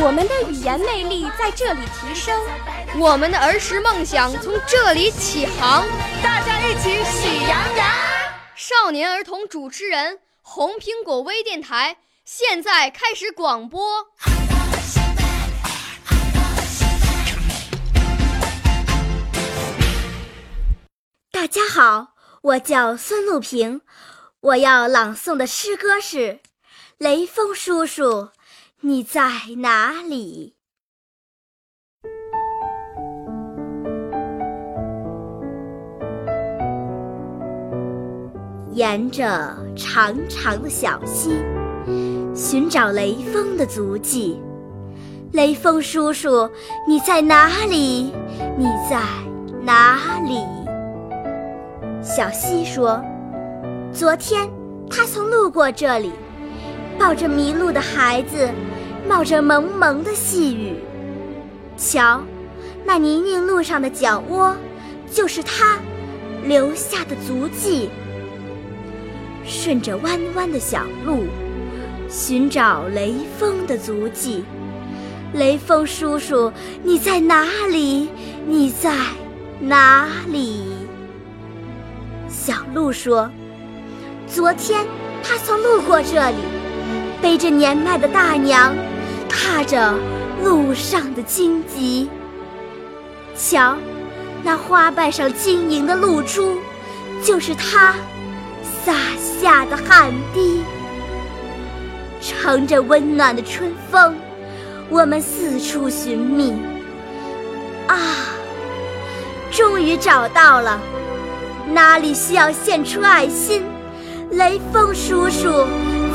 我们的语言魅力在这里提升，我们的儿时梦想从这里起航。大家一起喜羊羊。少年儿童主持人，红苹果微电台现在开始广播。大家好，我叫孙露平，我要朗诵的诗歌是《雷锋叔叔，你在哪里》。沿着长长的小溪，寻找雷锋的足迹。雷锋叔叔，你在哪里？你在哪里？小溪说：“昨天他曾路过这里，抱着迷路的孩子，冒着蒙蒙的细雨。瞧，那泥泞路上的脚窝，就是他留下的足迹。顺着弯弯的小路，寻找雷锋的足迹。雷锋叔叔，你在哪里？你在哪里？”小鹿说：“昨天他曾路过这里，背着年迈的大娘，踏着路上的荆棘。瞧，那花瓣上晶莹的露珠，就是他洒下的汗滴。乘着温暖的春风，我们四处寻觅。啊，终于找到了！”哪里需要献出爱心，雷锋叔叔